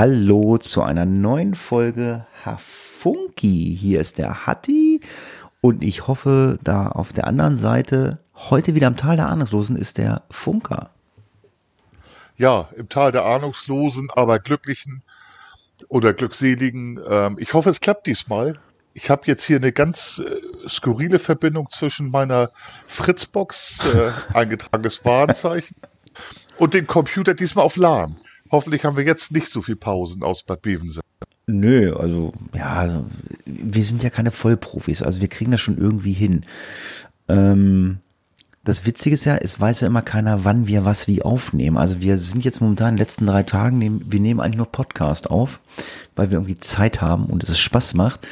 Hallo zu einer neuen Folge Hafunki. Hier ist der Hatti und ich hoffe, da auf der anderen Seite heute wieder im Tal der Ahnungslosen ist der Funker. Ja, im Tal der Ahnungslosen, aber Glücklichen oder Glückseligen. Ähm, ich hoffe, es klappt diesmal. Ich habe jetzt hier eine ganz äh, skurrile Verbindung zwischen meiner Fritzbox, äh, eingetragenes Warenzeichen, und dem Computer diesmal auf LAN. Hoffentlich haben wir jetzt nicht so viel Pausen aus Bad Bevensen. Nö, also ja, also, wir sind ja keine Vollprofis, also wir kriegen das schon irgendwie hin. Ähm, das Witzige ist ja, es weiß ja immer keiner, wann wir was wie aufnehmen. Also wir sind jetzt momentan in den letzten drei Tagen, nehmen, wir nehmen eigentlich nur Podcast auf, weil wir irgendwie Zeit haben und es Spaß macht.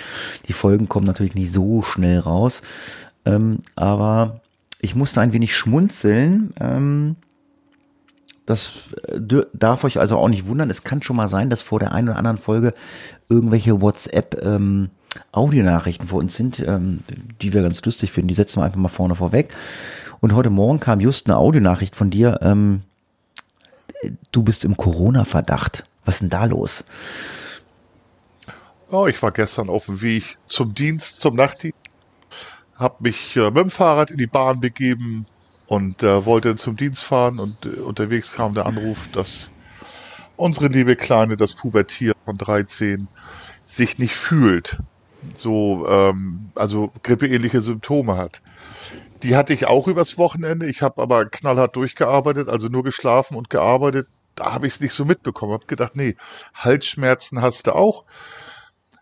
Die Folgen kommen natürlich nicht so schnell raus, ähm, aber ich musste ein wenig schmunzeln. Ähm, das äh, darf euch also auch nicht wundern. Es kann schon mal sein, dass vor der einen oder anderen Folge irgendwelche WhatsApp ähm, Audionachrichten vor uns sind, ähm, die wir ganz lustig finden. Die setzen wir einfach mal vorne vorweg. Und heute Morgen kam just eine Audionachricht von dir. Ähm, du bist im Corona-Verdacht. Was ist denn da los? Oh, ich war gestern auf dem Weg zum Dienst, zum Nachtdienst. Hab mich äh, mit dem Fahrrad in die Bahn begeben, und äh, wollte zum Dienst fahren und äh, unterwegs kam der Anruf, dass unsere liebe Kleine, das Pubertier von 13, sich nicht fühlt. So, ähm, also grippeähnliche Symptome hat. Die hatte ich auch übers Wochenende. Ich habe aber knallhart durchgearbeitet, also nur geschlafen und gearbeitet. Da habe ich es nicht so mitbekommen. Hab gedacht, nee, Halsschmerzen hast du auch.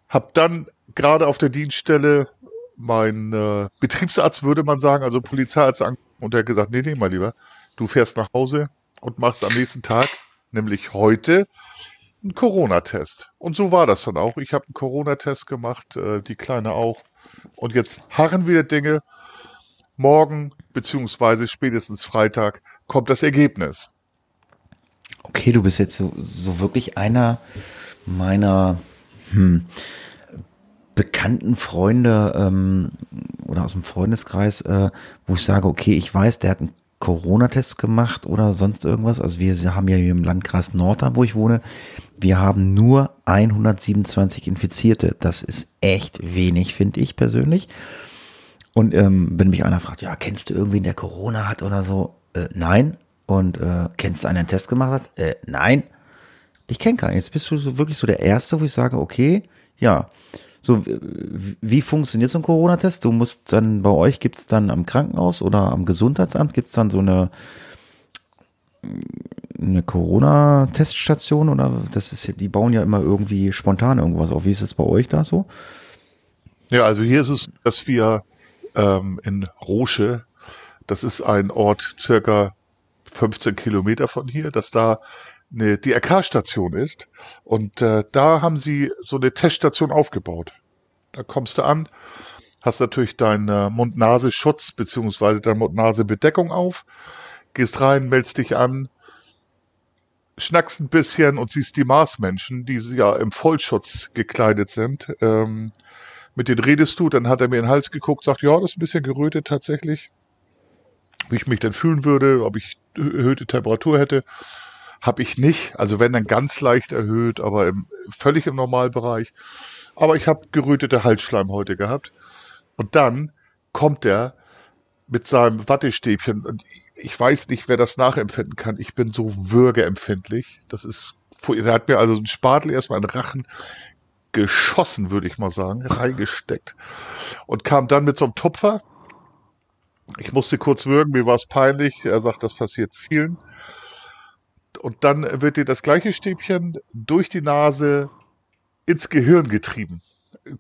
Hab dann gerade auf der Dienststelle mein äh, Betriebsarzt, würde man sagen, also Polizeiarzt angerufen und er hat gesagt, nee, nee, mal lieber, du fährst nach Hause und machst am nächsten Tag, nämlich heute, einen Corona-Test. Und so war das dann auch. Ich habe einen Corona-Test gemacht, äh, die Kleine auch. Und jetzt harren wir Dinge. Morgen, beziehungsweise spätestens Freitag, kommt das Ergebnis. Okay, du bist jetzt so, so wirklich einer meiner hm, bekannten Freunde ähm, oder aus dem Freundeskreis, äh, wo ich sage, okay, ich weiß, der hat einen Corona-Test gemacht oder sonst irgendwas. Also wir haben ja hier im Landkreis Nordrhein, wo ich wohne, wir haben nur 127 Infizierte. Das ist echt wenig, finde ich persönlich. Und ähm, wenn mich einer fragt, ja, kennst du irgendwen, der Corona hat oder so? Äh, nein. Und äh, kennst du einen, der einen Test gemacht hat? Äh, nein. Ich kenne keinen. Jetzt bist du so wirklich so der Erste, wo ich sage, okay, ja, so, wie funktioniert so ein Corona-Test? Du musst dann, bei euch gibt es dann am Krankenhaus oder am Gesundheitsamt gibt es dann so eine, eine Corona-Teststation oder das ist ja, die bauen ja immer irgendwie spontan irgendwas auf. Wie ist es bei euch da so? Ja, also hier ist es, dass wir ähm, in Roche, das ist ein Ort circa 15 Kilometer von hier, dass da eine DRK-Station ist. Und äh, da haben sie so eine Teststation aufgebaut. Da kommst du an, hast natürlich deinen äh, Mund-Nase-Schutz beziehungsweise deine Mund-Nase-Bedeckung auf, gehst rein, meldest dich an, schnackst ein bisschen und siehst die Marsmenschen, die ja im Vollschutz gekleidet sind. Ähm, mit denen redest du, dann hat er mir in den Hals geguckt, sagt, ja, das ist ein bisschen gerötet tatsächlich. Wie ich mich denn fühlen würde, ob ich erhöhte Temperatur hätte. Habe ich nicht. Also wenn dann ganz leicht erhöht, aber im, völlig im Normalbereich. Aber ich habe gerötete Halsschleim heute gehabt. Und dann kommt er mit seinem Wattestäbchen. Und ich weiß nicht, wer das nachempfinden kann. Ich bin so würgeempfindlich. Das ist, er hat mir also einen Spatel erstmal in den Rachen geschossen, würde ich mal sagen, reingesteckt. Und kam dann mit so einem Tupfer. Ich musste kurz würgen, mir war es peinlich. Er sagt, das passiert vielen. Und dann wird dir das gleiche Stäbchen durch die Nase ins Gehirn getrieben.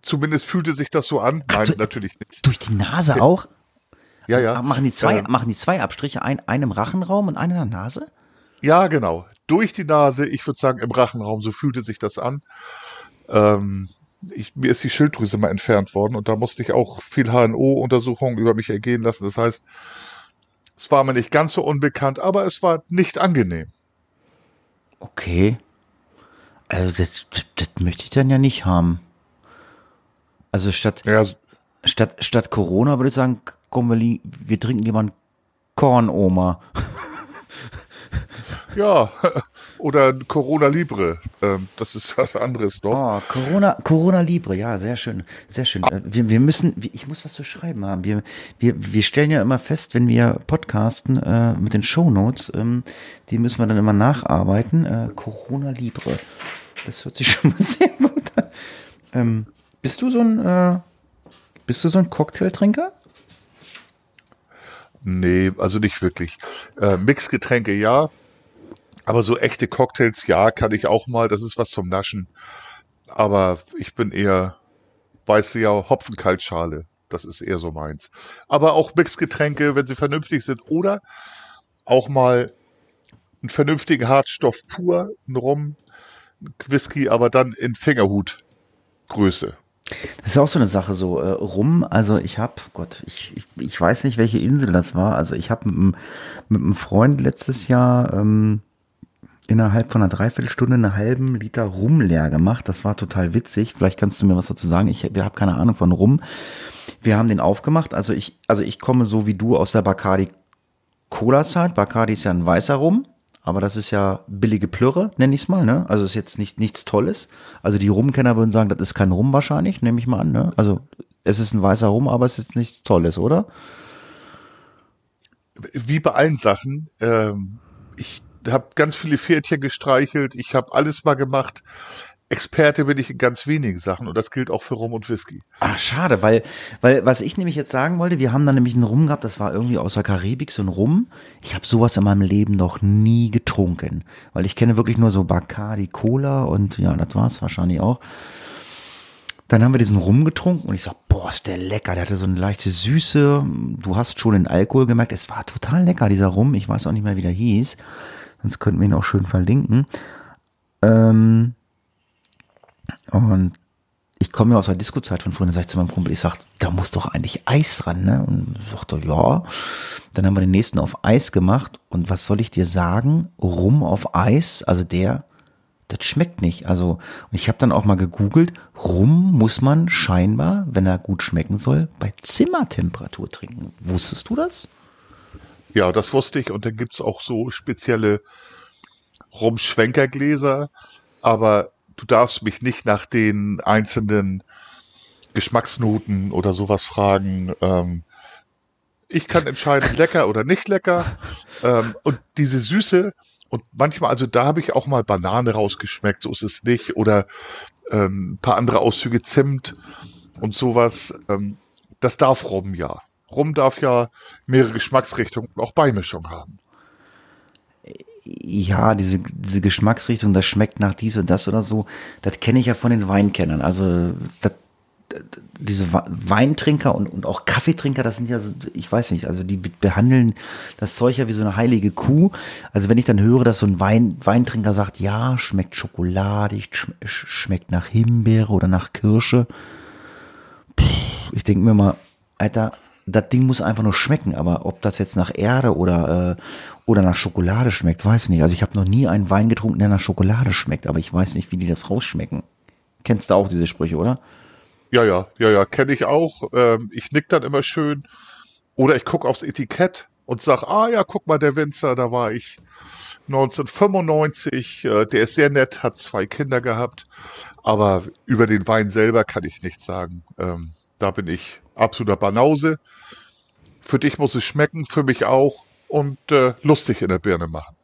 Zumindest fühlte sich das so an. Nein, Ach, natürlich nicht. Durch die Nase auch? Ja, ja. Machen die zwei, ja. machen die zwei Abstriche, ein, einem Rachenraum und einen in der Nase? Ja, genau. Durch die Nase, ich würde sagen im Rachenraum, so fühlte sich das an. Ähm, ich, mir ist die Schilddrüse mal entfernt worden und da musste ich auch viel HNO-Untersuchungen über mich ergehen lassen. Das heißt, es war mir nicht ganz so unbekannt, aber es war nicht angenehm. Okay. Also das, das, das möchte ich dann ja nicht haben. Also statt, ja. statt, statt Corona würde ich sagen, komm, wir, wir trinken lieber einen Korn-Oma. Ja, oder Corona Libre. Ähm, das ist was anderes noch. Oh, Corona, Corona Libre, ja, sehr schön, sehr schön. Äh, wir, wir müssen, ich muss was zu schreiben haben. Wir, wir, wir stellen ja immer fest, wenn wir podcasten äh, mit den Shownotes, ähm, die müssen wir dann immer nacharbeiten. Äh, Corona Libre. Das hört sich schon mal sehr gut an. Ähm, bist du so ein, äh, bist du so ein Cocktailtrinker? Nee, also nicht wirklich. Äh, Mixgetränke ja, aber so echte Cocktails ja, kann ich auch mal. Das ist was zum Naschen. Aber ich bin eher, weißt du ja, Hopfenkaltschale. Das ist eher so meins. Aber auch Mixgetränke, wenn sie vernünftig sind. Oder auch mal einen vernünftigen Hartstoff pur, ein Rum, ein Whisky, aber dann in Fingerhutgröße. Das ist auch so eine Sache, so äh, rum. Also ich habe, Gott, ich, ich, ich weiß nicht, welche Insel das war. Also ich habe mit, mit einem Freund letztes Jahr ähm, innerhalb von einer Dreiviertelstunde einen halben Liter Rum leer gemacht. Das war total witzig. Vielleicht kannst du mir was dazu sagen. Ich habe keine Ahnung von Rum. Wir haben den aufgemacht. Also ich, also ich komme so wie du aus der Bacardi Cola Zeit. Bacardi ist ja ein weißer Rum aber das ist ja billige Plürre, nenne ich es mal, ne? Also ist jetzt nicht nichts Tolles. Also die Rumkenner würden sagen, das ist kein Rum wahrscheinlich, nehme ich mal an, ne? Also es ist ein weißer Rum, aber es ist nichts Tolles, oder? Wie bei allen Sachen. Ähm, ich habe ganz viele Pferdchen gestreichelt, ich habe alles mal gemacht. Experte bin ich in ganz wenigen Sachen und das gilt auch für Rum und Whisky. Ah, schade, weil, weil was ich nämlich jetzt sagen wollte, wir haben da nämlich einen Rum gehabt, das war irgendwie aus der Karibik, so ein Rum. Ich habe sowas in meinem Leben noch nie getrunken, weil ich kenne wirklich nur so Bacardi Cola und ja, das war es wahrscheinlich auch. Dann haben wir diesen Rum getrunken und ich sag, boah, ist der lecker. Der hatte so eine leichte Süße. Du hast schon den Alkohol gemerkt. Es war total lecker, dieser Rum. Ich weiß auch nicht mehr, wie der hieß. Sonst könnten wir ihn auch schön verlinken. Ähm, und ich komme ja aus der Disco-Zeit von früher, dann sag ich zu meinem Kumpel, ich sag, da muss doch eigentlich Eis dran, ne? Und sagt er, ja. Dann haben wir den nächsten auf Eis gemacht. Und was soll ich dir sagen? Rum auf Eis, also der, das schmeckt nicht. Also, und ich habe dann auch mal gegoogelt, Rum muss man scheinbar, wenn er gut schmecken soll, bei Zimmertemperatur trinken. Wusstest du das? Ja, das wusste ich. Und dann gibt's auch so spezielle Rumschwenkergläser. Aber du darfst mich nicht nach den einzelnen Geschmacksnoten oder sowas fragen. Ähm, ich kann entscheiden, lecker oder nicht lecker. Ähm, und diese Süße, und manchmal, also da habe ich auch mal Banane rausgeschmeckt, so ist es nicht. Oder ähm, ein paar andere Auszüge Zimt und sowas. Ähm, das darf Rum ja. Rum darf ja mehrere Geschmacksrichtungen und auch Beimischung haben ja, diese, diese Geschmacksrichtung, das schmeckt nach dies und das oder so, das kenne ich ja von den Weinkennern. Also das, diese Weintrinker und, und auch Kaffeetrinker, das sind ja so, ich weiß nicht, also die behandeln das Zeug ja wie so eine heilige Kuh. Also wenn ich dann höre, dass so ein Wein, Weintrinker sagt, ja, schmeckt schokoladig, schmeckt nach Himbeere oder nach Kirsche, ich denke mir mal, Alter, das Ding muss einfach nur schmecken, aber ob das jetzt nach Erde oder, äh, oder nach Schokolade schmeckt, weiß ich nicht. Also ich habe noch nie einen Wein getrunken, der nach Schokolade schmeckt, aber ich weiß nicht, wie die das rausschmecken. Kennst du auch diese Sprüche, oder? Ja, ja, ja, ja, kenne ich auch. Ähm, ich nick dann immer schön. Oder ich gucke aufs Etikett und sag, ah ja, guck mal, der Winzer, da war ich 1995, äh, der ist sehr nett, hat zwei Kinder gehabt. Aber über den Wein selber kann ich nichts sagen. Ähm, da bin ich absoluter Banause. Für dich muss es schmecken, für mich auch und äh, lustig in der Birne machen.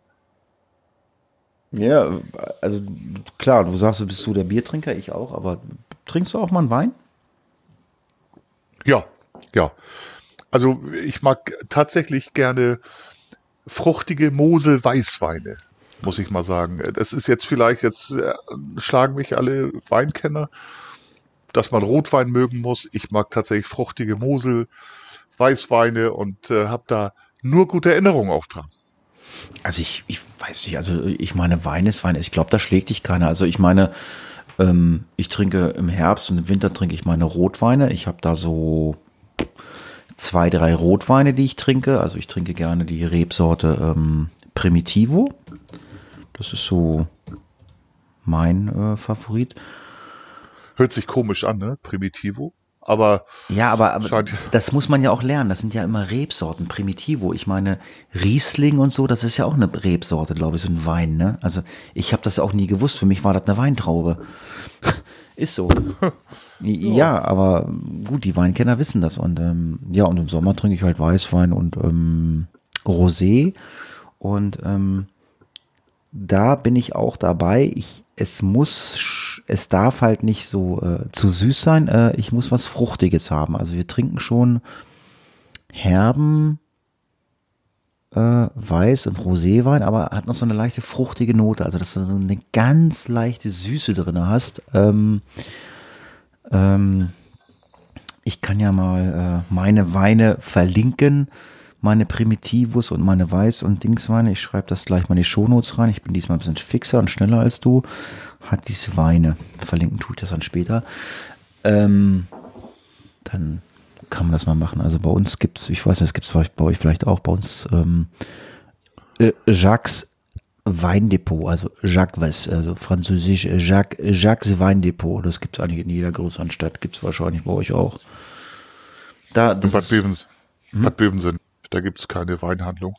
Ja, also klar, du sagst, du bist so der Biertrinker, ich auch, aber trinkst du auch mal einen Wein? Ja, ja. Also ich mag tatsächlich gerne fruchtige Mosel-Weißweine, muss ich mal sagen. Das ist jetzt vielleicht, jetzt äh, schlagen mich alle Weinkenner, dass man Rotwein mögen muss. Ich mag tatsächlich fruchtige Mosel, Weißweine und äh, habe da nur gute Erinnerungen auch dran. Also ich, ich weiß nicht, also ich meine, Wein ist Wein. Ich glaube, da schlägt dich keiner. Also ich meine, ähm, ich trinke im Herbst und im Winter trinke ich meine Rotweine. Ich habe da so zwei, drei Rotweine, die ich trinke. Also ich trinke gerne die Rebsorte ähm, Primitivo. Das ist so mein äh, Favorit. Hört sich komisch an, ne? Primitivo. Aber Ja, aber, aber das muss man ja auch lernen. Das sind ja immer Rebsorten, Primitivo. Ich meine, Riesling und so, das ist ja auch eine Rebsorte, glaube ich, so ein Wein, ne? Also ich habe das auch nie gewusst. Für mich war das eine Weintraube. ist so. ja, aber gut, die Weinkenner wissen das. Und ähm, ja, und im Sommer trinke ich halt Weißwein und ähm, Rosé. Und ähm, da bin ich auch dabei. Ich, es muss, es darf halt nicht so äh, zu süß sein. Äh, ich muss was Fruchtiges haben. Also wir trinken schon herben äh, Weiß- und Roséwein, aber hat noch so eine leichte fruchtige Note. Also dass du so eine ganz leichte Süße drin hast. Ähm, ähm, ich kann ja mal äh, meine Weine verlinken, meine Primitivus und meine Weiß- und Dingsweine. Ich schreibe das gleich mal in die Shownotes rein. Ich bin diesmal ein bisschen fixer und schneller als du. Hat diese Weine. Verlinken tue ich das dann später. Ähm, dann kann man das mal machen. Also bei uns gibt's, ich weiß nicht, es gibt's vielleicht bei euch vielleicht auch bei uns ähm, äh, Jacques Weindepot, also Jacques, also französisch äh, Jacques, Jacques Weindepot. Das gibt's eigentlich in jeder größeren Stadt. Gibt's wahrscheinlich bei euch auch. Da, das Bad Bevens, Hm? Bad Bevensen, da gibt es keine Weinhandlung.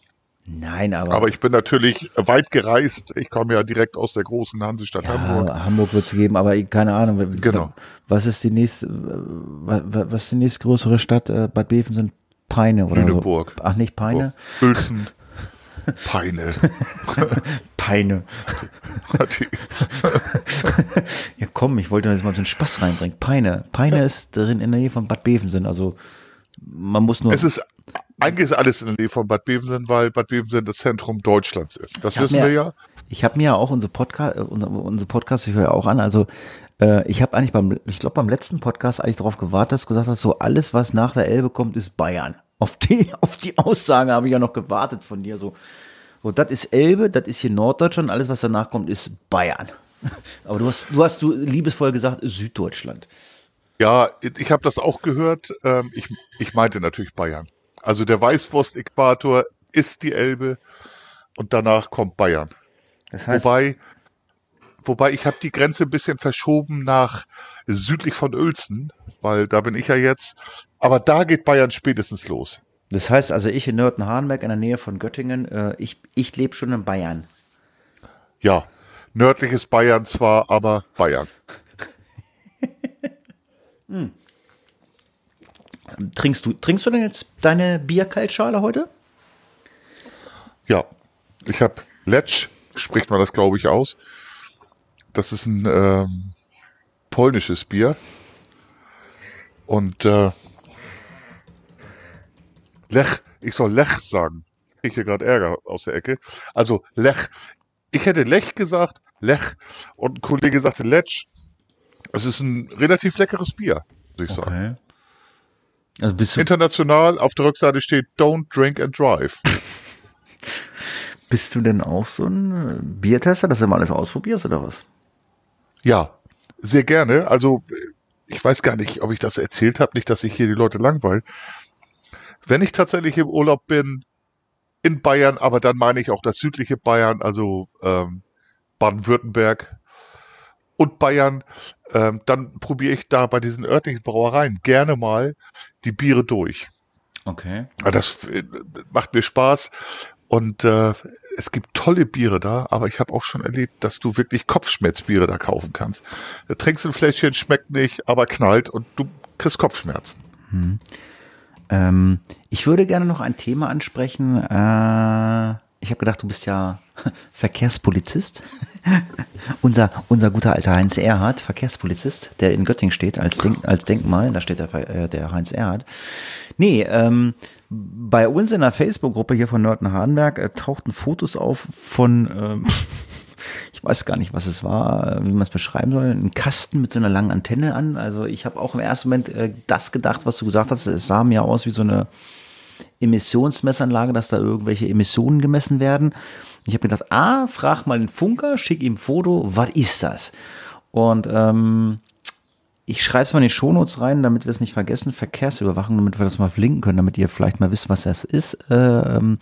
nein, aber, Aber ich bin natürlich weit gereist. Ich komme ja direkt aus der großen Hansestadt Hamburg. ja, Hamburg wird's geben, aber keine Ahnung. Genau. Was ist die nächste, wa- wa- was ist die nächstgrößere Stadt? Äh, Bad Bevensen, Peine oder Lüneburg. so. Ach, nicht Peine? Uelzen, Peine. Peine. Ja, komm, ich wollte jetzt mal ein bisschen Spaß reinbringen. Peine. Peine ist drin in der Nähe von Bad Bevensen. Also man muss nur. es ist eigentlich ist alles in der Nähe von Bad Bevensen, weil Bad Bevensen das Zentrum Deutschlands ist. Das wissen mir- wir ja. Ich habe mir ja auch unsere Podcast, äh, unser, unsere Podcast, ich höre ja auch an. Also äh, ich habe eigentlich beim, ich glaube beim letzten Podcast eigentlich darauf gewartet, dass du gesagt hast, so alles, was nach der Elbe kommt, ist Bayern. Auf die, auf die Aussage habe ich ja noch gewartet von dir. So, so das ist Elbe, das ist hier Norddeutschland, alles, was danach kommt, ist Bayern. Aber du hast, du hast du liebevoll gesagt, Süddeutschland. Ja, ich habe das auch gehört. Ähm, Ich, ich meinte natürlich Bayern. Also der Weißwurst-Äquator ist die Elbe und danach kommt Bayern. Das heißt, Wobei, wobei ich habe die Grenze ein bisschen verschoben nach südlich von Uelzen, weil da bin ich ja jetzt. Aber da geht Bayern spätestens los. Das heißt also, ich in Nörten-Hardenberg in der Nähe von Göttingen, äh, ich, ich lebe schon in Bayern. Ja, nördliches Bayern zwar, aber Bayern. Trinkst du, trinkst du denn jetzt deine Bierkaltschale heute? Ja, ich habe Lecz, spricht man das glaube ich aus. Das ist ein ähm, polnisches Bier. Und äh, Lech, ich soll Lech sagen. Ich hier gerade Ärger aus der Ecke. Also Lech. Ich hätte Lech gesagt, Lech. Und ein Kollege sagte Letsch. Es ist ein relativ leckeres Bier, muss ich sagen. Also International, auf der Rückseite steht Don't Drink and Drive. bist du denn auch so ein äh, Biertester, dass du mal alles ausprobierst oder was? Ja, sehr gerne. Also ich weiß gar nicht, ob ich das erzählt habe, nicht, dass ich hier die Leute langweil. Wenn ich tatsächlich im Urlaub bin in Bayern, aber dann meine ich auch das südliche Bayern, also ähm, Baden-Württemberg und Bayern, ähm, dann probiere ich da bei diesen örtlichen Brauereien gerne mal die Biere durch. Okay. Ja, Das äh, macht mir Spaß. Und äh, es gibt tolle Biere da, aber ich habe auch schon erlebt, dass du wirklich Kopfschmerzbiere da kaufen kannst. Da trinkst du ein Fläschchen, schmeckt nicht, aber knallt und du kriegst Kopfschmerzen. Ähm, ich würde gerne noch ein Thema ansprechen. Äh, ich habe gedacht, du bist ja Verkehrspolizist. unser, unser guter alter Heinz Erhardt, Verkehrspolizist, der in Göttingen steht als, Denk, als Denkmal, da steht der, äh, der Heinz Erhardt. Nee, ähm, bei uns in der Facebook-Gruppe hier von Nörten Hardenberg äh, tauchten Fotos auf von, ähm, ich weiß gar nicht, was es war, äh, wie man es beschreiben soll, ein Kasten mit so einer langen Antenne an. Also ich habe auch im ersten Moment äh, das gedacht, was du gesagt hast. Es sah mir aus wie so eine Emissionsmessanlage, dass da irgendwelche Emissionen gemessen werden. Ich habe gedacht, ah, frag mal den Funker, schick ihm ein Foto, was ist das? Und ähm, ich schreibe es mal in die Shownotes rein, damit wir es nicht vergessen. Verkehrsüberwachung, damit wir das mal verlinken können, damit ihr vielleicht mal wisst, was das ist. Ähm,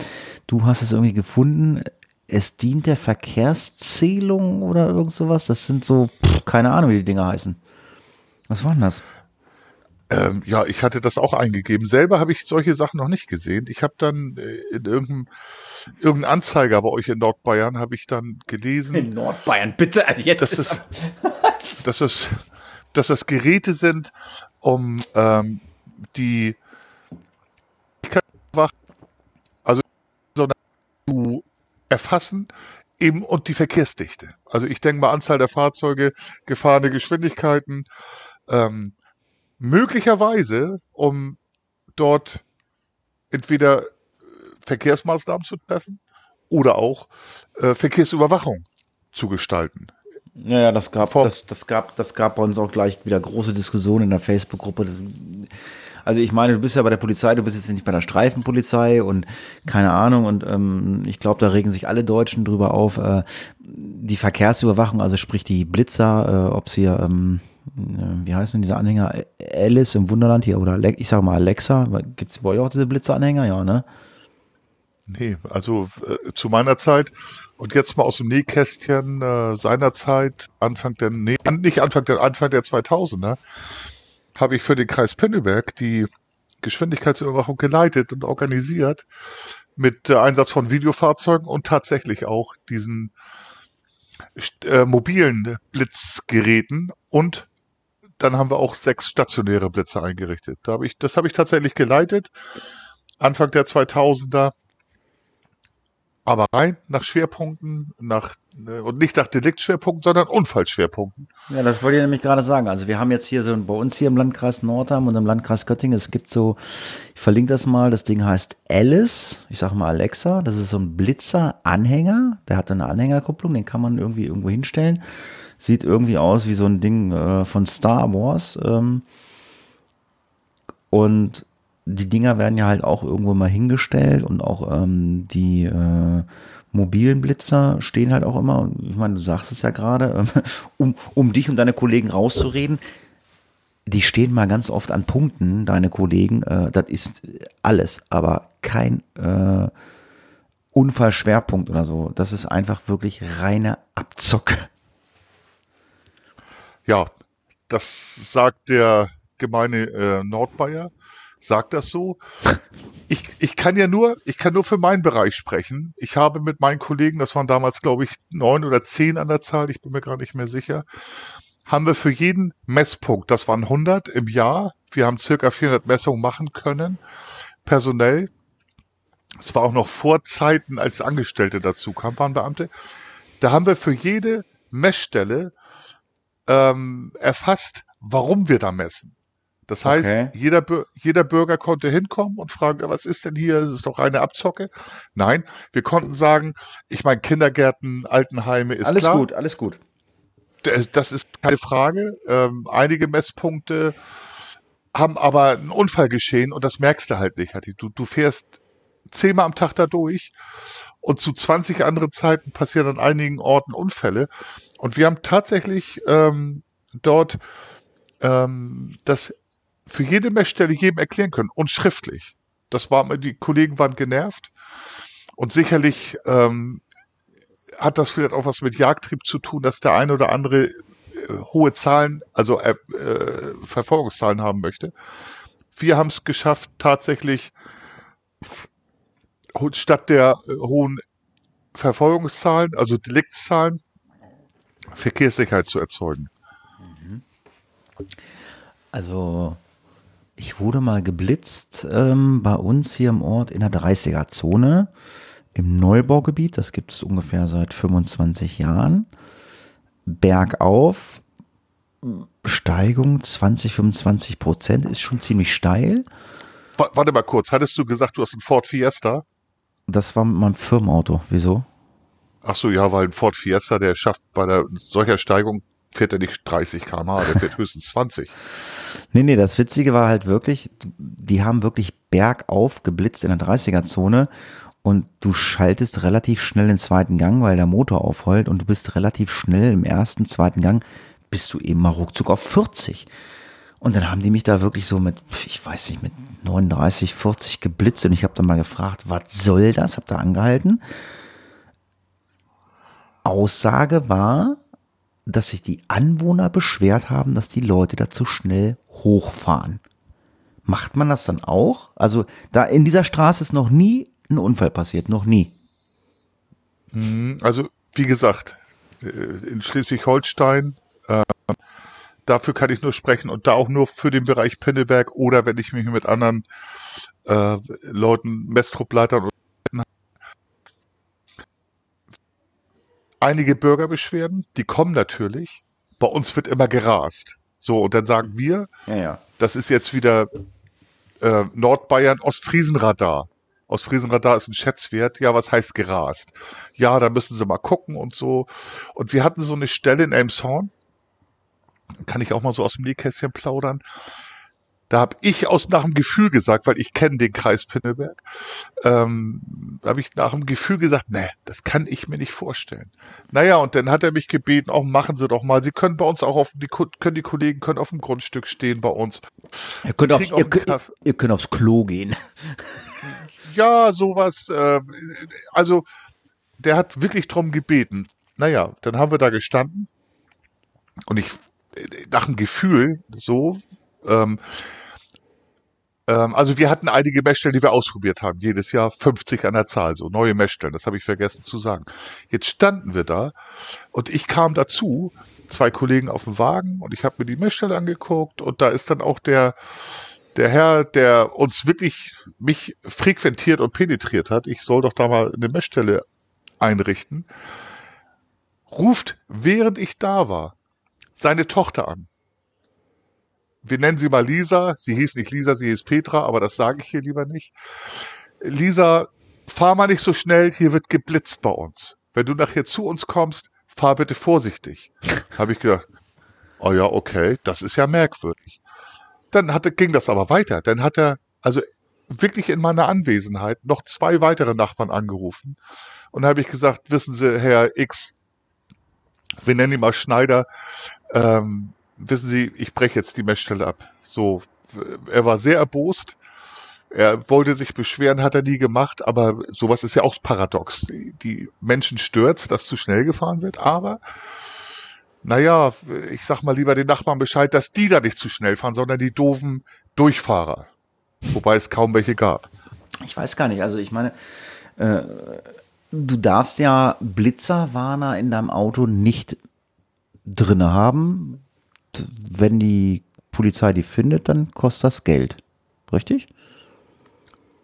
du hast es irgendwie gefunden. Es dient der Verkehrszählung oder irgend sowas. Das sind so, pff, keine Ahnung, wie die Dinger heißen. Was war denn das? Ähm, ja, ich hatte das auch eingegeben. Selber habe ich solche Sachen noch nicht gesehen. Ich habe dann äh, in irgendeinem irgendein Anzeiger bei euch in Nordbayern habe ich dann gelesen. In Nordbayern, bitte. Also jetzt dass, es, dass, es, dass das Geräte sind, um ähm, die also zu erfassen eben und die Verkehrsdichte. Also ich denke mal Anzahl der Fahrzeuge, gefahrene Geschwindigkeiten, ähm, möglicherweise, um dort entweder Verkehrsmaßnahmen zu treffen oder auch äh, Verkehrsüberwachung zu gestalten. Ja, das gab, das, das, gab, das gab bei uns auch gleich wieder große Diskussionen in der Facebook-Gruppe. Also ich meine, du bist ja bei der Polizei, du bist jetzt nicht bei der Streifenpolizei und keine Ahnung und ähm, ich glaube, da regen sich alle Deutschen drüber auf. Äh, die Verkehrsüberwachung, also sprich die Blitzer, äh, ob sie ähm, äh, wie heißen diese Anhänger? Alice im Wunderland hier oder ich sage mal Alexa. Gibt es bei euch auch diese Blitzeranhänger? Ja, ne? Nee, also äh, zu meiner Zeit und jetzt mal aus dem Nähkästchen äh, seinerzeit, Anfang der, nee, nicht Anfang der, Anfang der 2000er, habe ich für den Kreis Pinneberg die Geschwindigkeitsüberwachung geleitet und organisiert mit äh, Einsatz von Videofahrzeugen und tatsächlich auch diesen äh, mobilen Blitzgeräten und dann haben wir auch sechs stationäre Blitze eingerichtet. Da hab ich, das habe ich tatsächlich geleitet. Anfang der 2000er aber rein nach Schwerpunkten, nach äh, und nicht nach Deliktschwerpunkten, sondern Unfallschwerpunkten. Ja, das wollte ich nämlich gerade sagen. Also wir haben jetzt hier so bei uns hier im Landkreis Nordheim und im Landkreis Göttingen, es gibt so, ich verlinke das mal, das Ding heißt Alice, ich sage mal Alexa, das ist so ein Blitzer-Anhänger, der hat eine Anhängerkupplung, den kann man irgendwie irgendwo hinstellen. Sieht irgendwie aus wie so ein Ding äh, von Star Wars. Ähm, und die Dinger werden ja halt auch irgendwo mal hingestellt und auch ähm, die äh, mobilen Blitzer stehen halt auch immer, ich meine, du sagst es ja gerade, äh, um, um dich und deine Kollegen rauszureden, die stehen mal ganz oft an Punkten, deine Kollegen, äh, das ist alles, aber kein äh, Unfallschwerpunkt oder so. Das ist einfach wirklich reine Abzocke. Ja, das sagt der gemeine äh, Nordbayer sagt das so. Ich, ich kann ja nur, ich kann nur für meinen Bereich sprechen. Ich habe mit meinen Kollegen, das waren damals, glaube ich, neun oder zehn an der Zahl, ich bin mir gar nicht mehr sicher, haben wir für jeden Messpunkt, das waren 100 im Jahr, wir haben circa 400 Messungen machen können, personell. Es war auch noch vor Zeiten, als Angestellte dazu kamen, waren Beamte. Da haben wir für jede Messstelle ähm, erfasst, warum wir da messen. Das heißt, okay. jeder, jeder Bürger konnte hinkommen und fragen, was ist denn hier? Das ist doch reine Abzocke. Nein, wir konnten sagen, ich meine, Kindergärten, Altenheime ist alles klar. Alles gut, alles gut. Das ist keine Frage. Ähm, einige Messpunkte haben aber einen Unfall geschehen und das merkst du halt nicht. Du, du fährst zehnmal am Tag da durch und zu 20 anderen Zeiten passieren an einigen Orten Unfälle. Und wir haben tatsächlich ähm, dort ähm, das für jede Messstelle jedem erklären können und schriftlich. Das war, die Kollegen waren genervt und sicherlich ähm, hat das vielleicht auch was mit Jagdtrieb zu tun, dass der eine oder andere äh, hohe Zahlen, also äh, äh, Verfolgungszahlen haben möchte. Wir haben es geschafft, tatsächlich statt der äh, hohen Verfolgungszahlen, also Deliktzahlen, Verkehrssicherheit zu erzeugen. Also ich wurde mal geblitzt ähm, bei uns hier im Ort in der 30er-Zone im Neubaugebiet. Das gibt es ungefähr seit 25 Jahren. Bergauf, Steigung 20, 25 Prozent ist schon ziemlich steil. Warte mal kurz, hattest du gesagt, du hast einen Ford Fiesta? Das war mit meinem Firmenauto. Wieso? Ach so, ja, weil ein Ford Fiesta, der schafft bei der solcher Steigung fährt er nicht 30 km/h, der fährt höchstens 20. Nee, nee, das Witzige war halt wirklich, die haben wirklich bergauf geblitzt in der 30er-Zone und du schaltest relativ schnell den zweiten Gang, weil der Motor aufheult und du bist relativ schnell im ersten, zweiten Gang, bist du eben mal ruckzuck auf 40. Und dann haben die mich da wirklich so mit, ich weiß nicht, mit 39, 40 geblitzt und ich habe dann mal gefragt, was soll das? Hab da angehalten. Aussage war, dass sich die Anwohner beschwert haben, dass die Leute da zu schnell hochfahren. Macht man das dann auch? Also da in dieser Straße ist noch nie ein Unfall passiert, noch nie. Mhm, also wie gesagt, äh, in Schleswig-Holstein, äh, dafür kann ich nur sprechen und da auch nur für den Bereich Pinneberg oder wenn ich mich mit anderen äh, Leuten, Mestrupleitern einige Bürgerbeschwerden, die kommen natürlich. Bei uns wird immer gerast. So, und dann sagen wir, Ja, ja. das ist jetzt wieder äh, Nordbayern Ostfriesenradar. Ostfriesenradar ist ein Schätzwert. Ja, was heißt gerast? Ja, da müssen sie mal gucken und so. Und wir hatten so eine Stelle in Elmshorn, kann ich auch mal so aus dem Nähkästchen plaudern. Da habe ich aus nach dem Gefühl gesagt, weil ich kenne den Kreis Pinneberg, ähm, da habe ich nach dem Gefühl gesagt, nee, das kann ich mir nicht vorstellen. Naja, und dann hat er mich gebeten, auch machen Sie doch mal. Sie können bei uns auch auf die können die Kollegen können auf dem Grundstück stehen bei uns. Ihr könnt, auch ihr, könnt, ihr könnt aufs Klo gehen. Ja, sowas. Äh, also, der hat wirklich drum gebeten. Naja, dann haben wir da gestanden und ich, äh, nach dem Gefühl, so, ähm, ähm, also wir hatten einige Messstellen, die wir ausprobiert haben. Jedes Jahr 50 an der Zahl, so neue Messstellen. Das habe ich vergessen zu sagen. Jetzt standen wir da und ich kam dazu, zwei Kollegen auf dem Wagen und ich habe mir die Messstelle angeguckt und da ist dann auch der, der Herr, der uns wirklich mich frequentiert und penetriert hat, ich soll doch da mal eine Messstelle einrichten, ruft, während ich da war, seine Tochter an. Wir nennen sie mal Lisa. Sie hieß nicht Lisa, sie hieß Petra, aber das sage ich hier lieber nicht. Lisa, fahr mal nicht so schnell, hier wird geblitzt bei uns. Wenn du nachher zu uns kommst, fahr bitte vorsichtig. Habe ich gedacht, oh ja, okay, das ist ja merkwürdig. Dann hatte, ging das aber weiter. Dann hat er, also wirklich in meiner Anwesenheit, noch zwei weitere Nachbarn angerufen. Und habe ich gesagt, wissen Sie, Herr X, wir nennen ihn mal Schneider, ähm, wissen Sie, ich breche jetzt die Messstelle ab. So, er war sehr erbost. Er wollte sich beschweren, hat er nie gemacht, aber sowas ist ja auch paradox. Die, Menschen stört's, dass zu schnell gefahren wird, aber naja, ich sag mal lieber den Nachbarn Bescheid, dass die da nicht zu schnell fahren, sondern die doofen Durchfahrer. Wobei es kaum welche gab. Ich weiß gar nicht. Also ich meine, äh, du darfst ja Blitzerwarner in deinem Auto nicht drinne haben. Wenn die Polizei die findet, dann kostet das Geld. Richtig?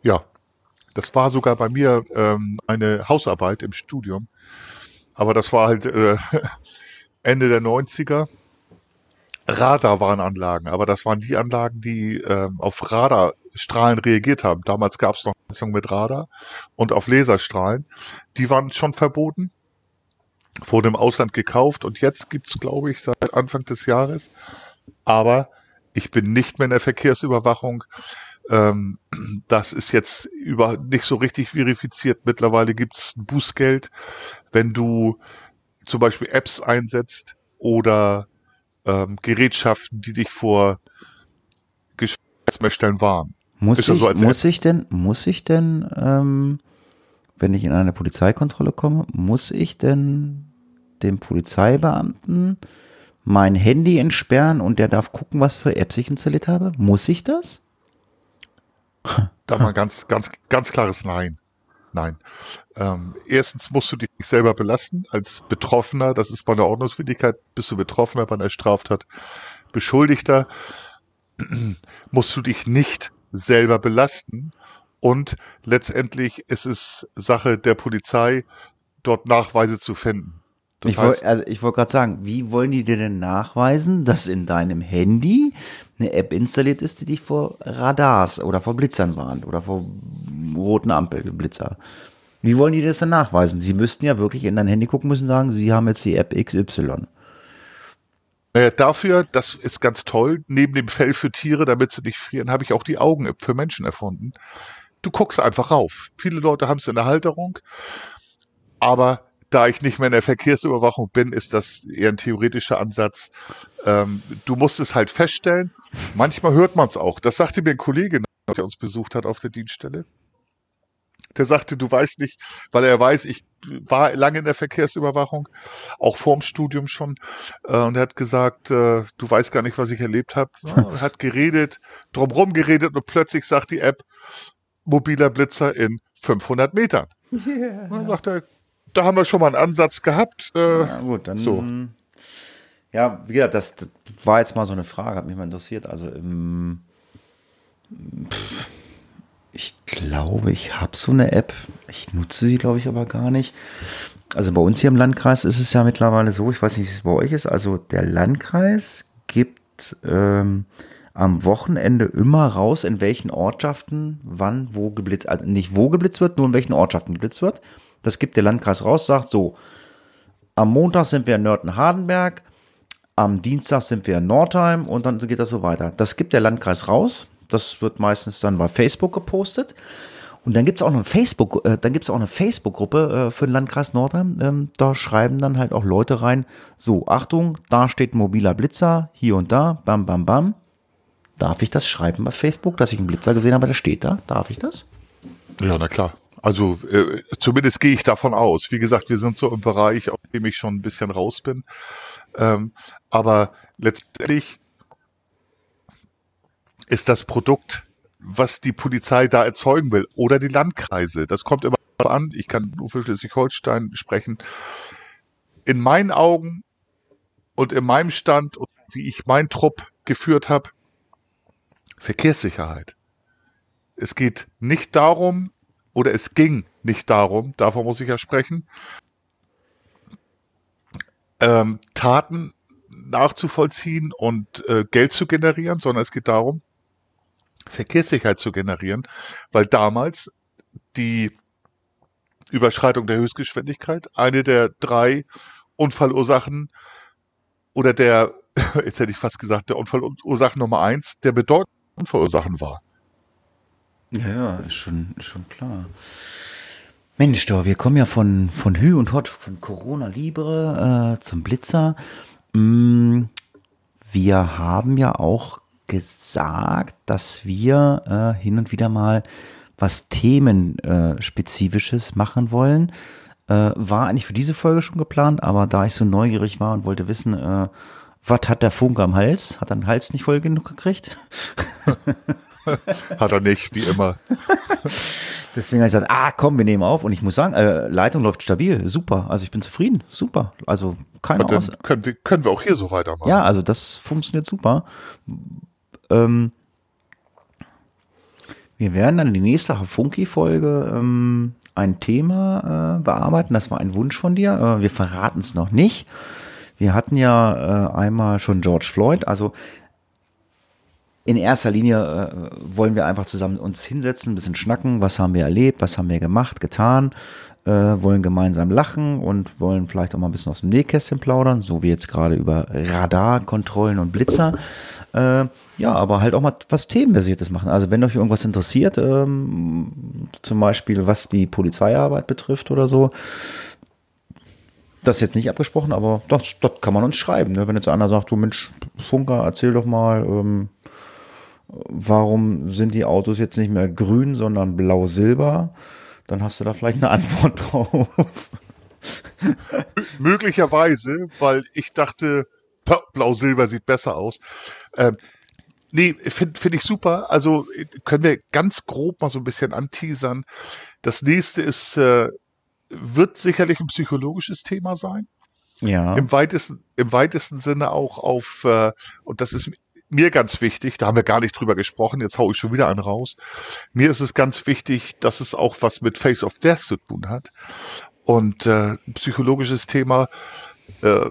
Ja, das war sogar bei mir ähm, eine Hausarbeit im Studium. Aber das war halt äh, Ende der 90er. Radarwarnanlagen, aber das waren die Anlagen, die ähm, auf Radarstrahlen reagiert haben. Damals gab es noch Messung mit Radar und auf Laserstrahlen. Die waren schon verboten, wurden im Ausland gekauft und jetzt gibt's, glaube ich, seit Anfang des Jahres. Aber ich bin nicht mehr in der Verkehrsüberwachung. Ähm, das ist jetzt über nicht so richtig verifiziert. Mittlerweile gibt's ein Bußgeld, wenn du zum Beispiel Apps einsetzt oder ähm, Gerätschaften, die dich vor Geschäftsmessstellen warnen. Muss ich, muss ich denn, muss ich denn, ähm, wenn ich in eine Polizeikontrolle komme, muss ich denn dem Polizeibeamten mein Handy entsperren und der darf gucken, was für Apps ich installiert habe? Muss ich das? Da mal ganz, ganz, ganz klares Nein. Nein. Ähm, erstens musst du dich selber belasten als Betroffener. Das ist bei einer Ordnungswidrigkeit, bist du Betroffener bei einer Straftat, Beschuldigter, musst du dich nicht selber belasten. Und letztendlich ist es Sache der Polizei, dort Nachweise zu finden. Das ich wollte heißt, also ich wollte gerade sagen, wie wollen die dir denn nachweisen, dass in deinem Handy eine App installiert ist, die dich vor Radars oder vor Blitzern warnt oder vor roten Ampelblitzer? Wie wollen die das denn nachweisen? Sie müssten ja wirklich in dein Handy gucken müssen und sagen, sie haben jetzt die App XY. Naja, dafür, das ist ganz toll, neben dem Fell für Tiere, damit sie nicht frieren, habe ich auch die Augen-App für Menschen erfunden. Du guckst einfach rauf. Viele Leute haben es in der Halterung, aber da ich nicht mehr in der Verkehrsüberwachung bin, ist das eher ein theoretischer Ansatz. Ähm, du musst es halt feststellen. Manchmal hört man es auch. Das sagte mir ein Kollege, der uns besucht hat auf der Dienststelle. der sagte, du weißt nicht, weil er weiß, ich war lange in der Verkehrsüberwachung, auch vorm Studium schon, äh, und er hat gesagt, äh, du weißt gar nicht, was ich erlebt habe. Ja, hat geredet, drumherum geredet und plötzlich sagt die App, mobiler Blitzer in 500 Metern. Yeah. dann sagt er, da haben wir schon mal einen Ansatz gehabt. Äh, ja gut, dann so. Ja, wie gesagt, das, das, war jetzt mal so eine Frage, hat mich mal interessiert. Also im, pff, ich glaube, ich habe so eine App. Ich nutze sie, glaube ich, aber gar nicht. Also bei uns hier im Landkreis ist es ja mittlerweile so, ich weiß nicht, wie es bei euch ist. Also der Landkreis gibt ähm, am Wochenende immer raus, in welchen Ortschaften wann wo geblitzt, also nicht wo geblitzt wird, nur in welchen Ortschaften geblitzt wird. Das gibt der Landkreis raus, sagt so, am Montag sind wir in Nörten-Hardenberg, am Dienstag sind wir in Nordheim und dann geht das so weiter. Das gibt der Landkreis raus. Das wird meistens dann bei Facebook gepostet. Und dann gibt es auch noch eine Facebook, äh, dann gibt es auch eine Facebook-Gruppe äh, für den Landkreis Nordheim. Ähm, da schreiben dann halt auch Leute rein. So, Achtung, da steht ein mobiler Blitzer, hier und da, bam, bam, bam. Darf ich das schreiben bei Facebook, dass ich einen Blitzer gesehen habe, der steht da? Darf ich das? Ja, na klar. Also äh, zumindest gehe ich davon aus. Wie gesagt, wir sind so im Bereich, auf dem ich schon ein bisschen raus bin. Ähm, aber letztendlich ist das Produkt, was die Polizei da erzeugen will, oder die Landkreise. Das kommt immer an. Ich kann nur für Schleswig-Holstein sprechen. In meinen Augen und in meinem Stand und wie ich meinen Trupp geführt habe, Verkehrssicherheit. Es geht nicht darum, oder es ging nicht darum, davon muss ich ja sprechen, ähm, Taten nachzuvollziehen und äh, Geld zu generieren, sondern es geht darum, Verkehrssicherheit zu generieren, weil damals die Überschreitung der Höchstgeschwindigkeit eine der drei Unfallursachen oder der, jetzt hätte ich fast gesagt, der Unfallursachen Nummer eins der bedeutenden Unfallursachen war. Ja, ja, ist schon, ist schon klar. Mensch, doch, wir kommen ja von, von Hü und Hot, von Corona Libre äh, zum Blitzer. Mm, wir haben ja auch gesagt, dass wir äh, hin und wieder mal was Themenspezifisches machen wollen. Äh, war eigentlich für diese Folge schon geplant, aber da ich so neugierig war und wollte wissen, äh, was hat der Funke am Hals? Hat er den Hals nicht voll genug gekriegt? Hat er nicht, wie immer. Deswegen habe ich gesagt, ah, komm, wir nehmen auf. Und ich muss sagen, äh, Leitung läuft stabil, super. Also ich bin zufrieden, super. Also keine Aus können wir, können wir auch hier so weitermachen. Ja, also das funktioniert super. Ähm, wir werden dann in die nächste Funky-Folge ähm, ein Thema äh, bearbeiten. Das war ein Wunsch von dir. Äh, wir verraten es noch nicht. Wir hatten ja äh, einmal schon George Floyd. Also in erster Linie äh, wollen wir einfach zusammen uns hinsetzen, ein bisschen schnacken, was haben wir erlebt, was haben wir gemacht, getan, äh, wollen gemeinsam lachen und wollen vielleicht auch mal ein bisschen aus dem Nähkästchen plaudern, so wie jetzt gerade über Radarkontrollen und Blitzer. Äh, ja, aber halt auch mal was Themenbasiertes machen. Also wenn euch irgendwas interessiert, ähm, zum Beispiel was die Polizeiarbeit betrifft oder so, das ist jetzt nicht abgesprochen, aber das, das kann man uns schreiben. Ne? Wenn jetzt einer sagt, du Mensch, Funker, erzähl doch mal, ähm, warum sind die Autos jetzt nicht mehr grün, sondern blau-silber? Dann hast du da vielleicht eine Antwort drauf. Möglicherweise, weil ich dachte, blau-silber sieht besser aus. Ähm, nee, finde find ich super. Also können wir ganz grob mal so ein bisschen anteasern. Das nächste ist, äh, wird sicherlich ein psychologisches Thema sein. Ja. Im weitesten, im weitesten Sinne auch auf, äh, und das ist mir ganz wichtig, da haben wir gar nicht drüber gesprochen, jetzt haue ich schon wieder einen raus. Mir ist es ganz wichtig, dass es auch was mit Face of Death zu tun hat. Und äh, psychologisches Thema, äh,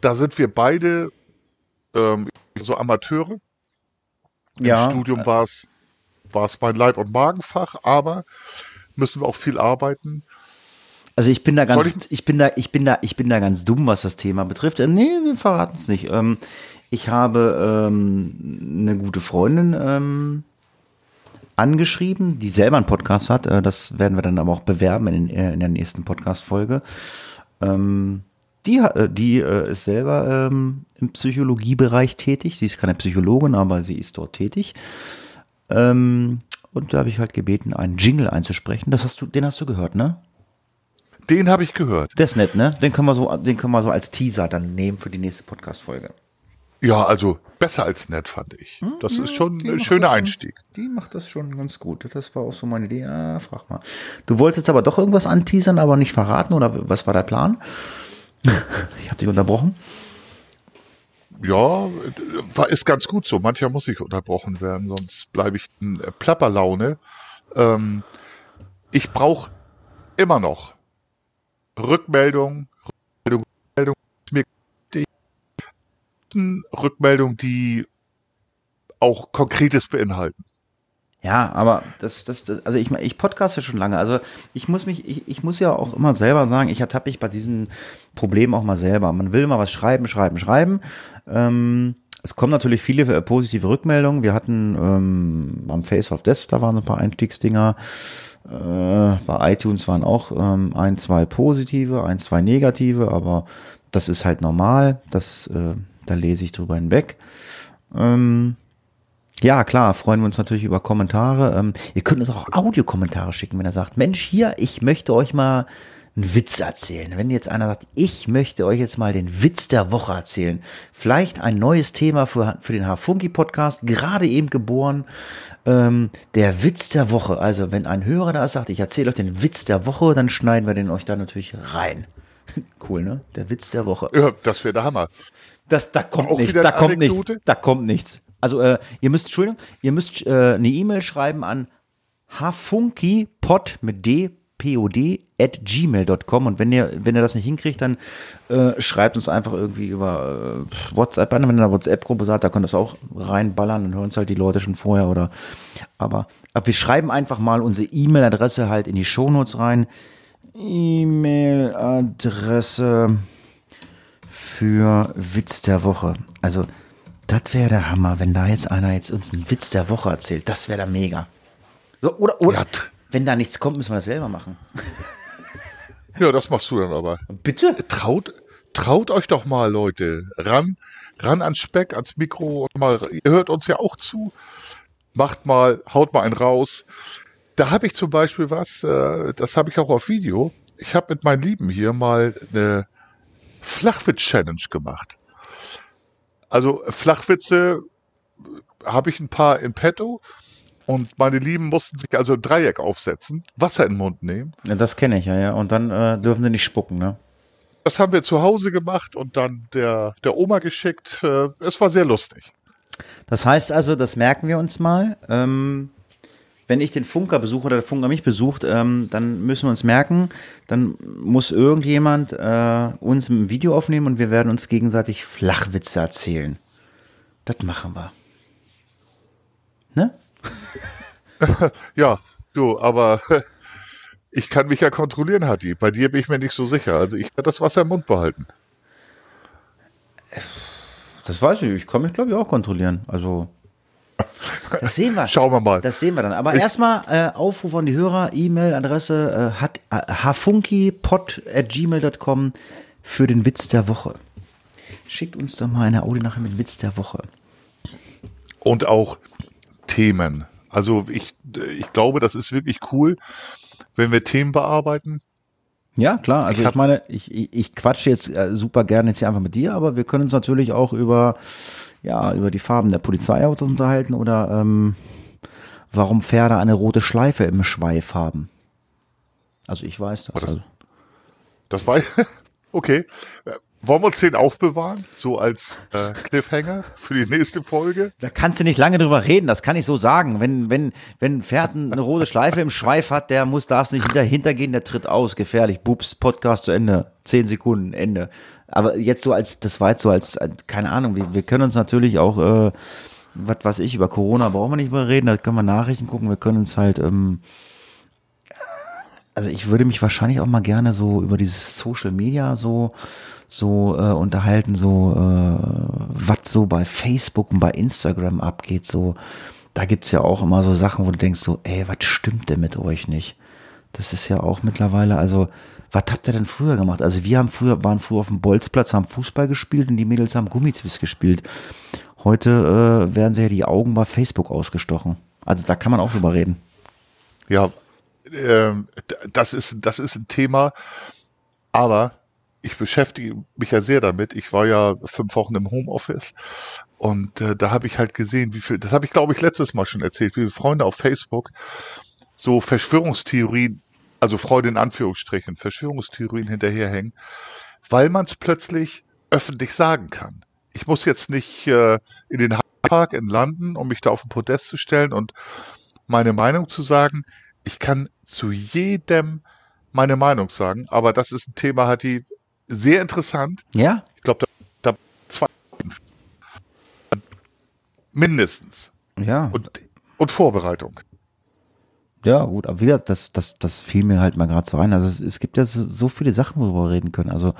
da sind wir beide ähm, so Amateure. Ja. Im Studium war es war es mein Leib- und Magenfach, aber müssen wir auch viel arbeiten. Also ich bin da ganz, ich? ich? bin da, ich bin da, ich bin da ganz dumm, was das Thema betrifft. Äh, nee, wir verraten es nicht. Ähm, ich habe ähm, eine gute Freundin ähm, angeschrieben, die selber einen Podcast hat. Äh, das werden wir dann aber auch bewerben in, äh, in der nächsten Podcast-Folge. Ähm, die, äh, die äh, ist selber ähm, im Psychologiebereich tätig. Sie ist keine Psychologin, aber sie ist dort tätig. Ähm, und da habe ich halt gebeten, einen Jingle einzusprechen. Das hast du, den hast du gehört, ne? Den habe ich gehört. Der ist nett, ne? Den können wir so, den können wir so als Teaser dann nehmen für die nächste Podcast-Folge. Ja, also besser als nett, fand ich. Hm? Das ist schon ein schöner Einstieg. Die macht das schon ganz gut. Das war auch so meine Idee. Ah, frag mal. Du wolltest jetzt aber doch irgendwas anteasern, aber nicht verraten, oder was war der Plan? Ich habe dich unterbrochen. Ja, war, ist ganz gut so. Manchmal muss ich unterbrochen werden, sonst bleibe ich in Plapperlaune. Ähm, ich brauche immer noch Rückmeldung, Rückmeldung, Rückmeldung, Rückmeldung, die auch Konkretes beinhalten. Ja, aber das, das, das also ich, ich podcaste schon lange. Also ich muss mich, ich, ich muss ja auch immer selber sagen, ich ertappe mich bei diesen Problemen auch mal selber. Man will mal was schreiben, schreiben, schreiben. Ähm, es kommen natürlich viele äh, positive Rückmeldungen. Wir hatten ähm, beim Face of Death, da waren ein paar Einstiegsdinger. Äh, bei iTunes waren auch ähm, ein, zwei positive, ein, zwei negative, aber das ist halt normal. Das, äh, da lese ich drüber hinweg. Ähm, ja, klar, freuen wir uns natürlich über Kommentare. Ähm, ihr könnt uns auch Audiokommentare schicken, wenn er sagt, Mensch, hier, ich möchte euch mal einen Witz erzählen. Wenn jetzt einer sagt, ich möchte euch jetzt mal den Witz der Woche erzählen. Vielleicht ein neues Thema für, für den Hafunki Podcast, gerade eben geboren. Ähm, der Witz der Woche. Also, wenn ein Hörer da sagt, ich erzähle euch den Witz der Woche, dann schneiden wir den euch da natürlich rein. cool, ne? Der Witz der Woche. Ja, das wäre der Hammer. Das, da kommt auch nichts, da kommt nichts, da kommt nichts. Also äh, ihr müsst, Entschuldigung, ihr müsst äh, eine E-Mail schreiben an hafunkipod mit d pod at gmail.com und wenn ihr, wenn ihr das nicht hinkriegt, dann äh, schreibt uns einfach irgendwie über äh, WhatsApp an, wenn ihr eine WhatsApp-Gruppe sagt, da könnt ihr das auch reinballern, dann hören es halt die Leute schon vorher oder aber, aber wir schreiben einfach mal unsere E-Mail-Adresse halt in die Shownotes rein. E-Mail-Adresse für Witz der Woche. Also das wäre der Hammer, wenn da jetzt einer jetzt uns einen Witz der Woche erzählt. Das wäre da mega. So, oder, oder ja. Wenn da nichts kommt, müssen wir das selber machen. Ja, das machst du dann aber. Bitte? Traut, traut euch doch mal, Leute. Ran, ran ans Speck, ans Mikro mal, ihr hört uns ja auch zu. Macht mal, haut mal einen raus. Da habe ich zum Beispiel was, äh, das habe ich auch auf Video. Ich habe mit meinen Lieben hier mal eine Flachwitz-Challenge gemacht. Also Flachwitze habe ich ein paar in petto. Und meine Lieben mussten sich also ein Dreieck aufsetzen, Wasser in den Mund nehmen. Ja, das kenne ich ja, ja. Und dann äh, dürfen sie nicht spucken, ne? Das haben wir zu Hause gemacht und dann der, der Oma geschickt. Äh, es war sehr lustig. Das heißt also, das merken wir uns mal. Ähm, wenn ich den Funker besuche oder der Funker mich besucht, ähm, dann müssen wir uns merken, dann muss irgendjemand äh, uns ein Video aufnehmen und wir werden uns gegenseitig Flachwitze erzählen. Das machen wir. Ne? ja, du, aber ich kann mich ja kontrollieren, Hatti. Bei dir bin ich mir nicht so sicher. Also ich werde das Wasser im Mund behalten. Das weiß ich. Ich kann mich, glaube ich, auch kontrollieren. Also. Das sehen wir. Schauen wir mal. Das sehen wir dann. Aber erstmal äh, Aufruf an die Hörer, E-Mail-Adresse äh, hat äh, hafunkipod.gmail.com für den Witz der Woche. Schickt uns doch mal eine Audio nachher mit Witz der Woche. Und auch Themen. Also ich, ich glaube, das ist wirklich cool, wenn wir Themen bearbeiten. Ja, klar. Also ich, ich meine, ich, ich, ich quatsche jetzt äh, super gerne jetzt hier einfach mit dir, aber wir können uns natürlich auch über, ja, über die Farben der Polizeiautos unterhalten oder ähm, warum Pferde eine rote Schleife im Schweif haben. Also ich weiß das. Das, also. das war okay. Wollen wir uns den aufbewahren? So als äh, Cliffhanger für die nächste Folge? Da kannst du nicht lange drüber reden, das kann ich so sagen. Wenn, wenn, wenn ein Pferd eine rote Schleife im Schweif hat, der muss, darf nicht dahinter gehen, der tritt aus. Gefährlich. Bups, Podcast zu Ende. Zehn Sekunden, Ende. Aber jetzt so als, das war jetzt so als, keine Ahnung, wir, wir können uns natürlich auch, äh, was weiß ich, über Corona brauchen wir nicht mehr reden, da können wir Nachrichten gucken, wir können uns halt, ähm, also ich würde mich wahrscheinlich auch mal gerne so über dieses Social Media so so äh, unterhalten, so äh, was so bei Facebook und bei Instagram abgeht. So, da gibt's ja auch immer so Sachen, wo du denkst, so, ey, was stimmt denn mit euch nicht? Das ist ja auch mittlerweile, also, was habt ihr denn früher gemacht? Also wir haben früher, waren früher auf dem Bolzplatz, haben Fußball gespielt und die Mädels haben Gummitwist gespielt. Heute äh, werden sie ja die Augen bei Facebook ausgestochen. Also da kann man auch drüber reden. Ja, ähm, das ist, das ist ein Thema, aber ich beschäftige mich ja sehr damit. Ich war ja fünf Wochen im Homeoffice und äh, da habe ich halt gesehen, wie viel, das habe ich glaube ich letztes Mal schon erzählt, wie viele Freunde auf Facebook so Verschwörungstheorien, also Freude in Anführungsstrichen, Verschwörungstheorien hinterherhängen, weil man es plötzlich öffentlich sagen kann. Ich muss jetzt nicht äh, in den Park in London, um mich da auf den Podest zu stellen und meine Meinung zu sagen. Ich kann zu jedem meine Meinung sagen, aber das ist ein Thema, hat die sehr interessant. Ja. Ich glaube, da, da zwei mindestens. Ja. Und, und Vorbereitung. Ja, gut, aber wieder, das, das, das fiel mir halt mal gerade so rein. Also es, es gibt ja so, so viele Sachen, worüber wir reden können. Also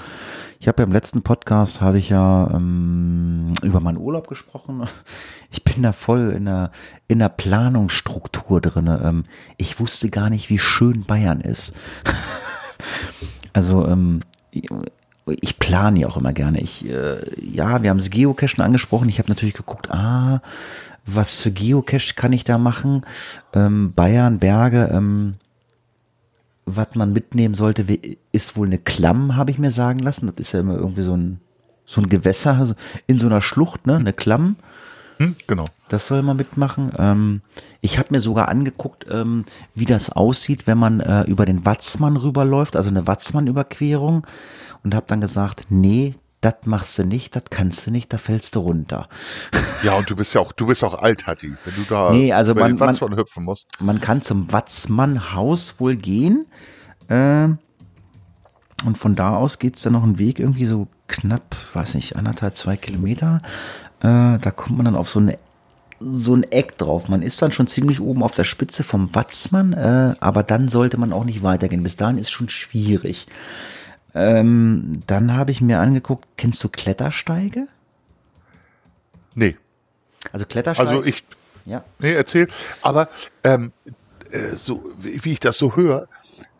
ich habe ja im letzten Podcast habe ich ja ähm, über meinen Urlaub gesprochen. Ich bin da voll in der in der Planungsstruktur drinne. Ähm, ich wusste gar nicht, wie schön Bayern ist. also ähm, ich, plane ja auch immer gerne. Ich, äh, ja, wir haben das Geocachen angesprochen. Ich habe natürlich geguckt, ah, was für Geocache kann ich da machen? Ähm, Bayern, Berge, ähm, was man mitnehmen sollte, ist wohl eine Klamm, habe ich mir sagen lassen. Das ist ja immer irgendwie so ein, so ein Gewässer in so einer Schlucht, ne? Eine Klamm. Hm, genau. Das soll man mitmachen. Ähm, ich habe mir sogar angeguckt, ähm, wie das aussieht, wenn man äh, über den Watzmann rüberläuft, also eine Watzmann-Überquerung. Und habe dann gesagt, nee, das machst du nicht, das kannst du nicht, da fällst du runter. Ja, und du bist ja auch, du bist auch alt, Hatti, wenn du da nee, also über man, den Watzmann man, hüpfen musst. Man kann zum Watzmann-Haus wohl gehen. Äh, und von da aus geht's dann noch einen Weg, irgendwie so knapp, weiß nicht, anderthalb, zwei Kilometer. Äh, da kommt man dann auf so eine so ein Eck drauf. Man ist dann schon ziemlich oben auf der Spitze vom Watzmann, äh, aber dann sollte man auch nicht weitergehen. Bis dahin ist schon schwierig. Ähm, dann habe ich mir angeguckt, kennst du Klettersteige? Nee. Also Klettersteige. Also ich. Ja. Nee, erzähl. Aber ähm, äh, so wie ich das so höre,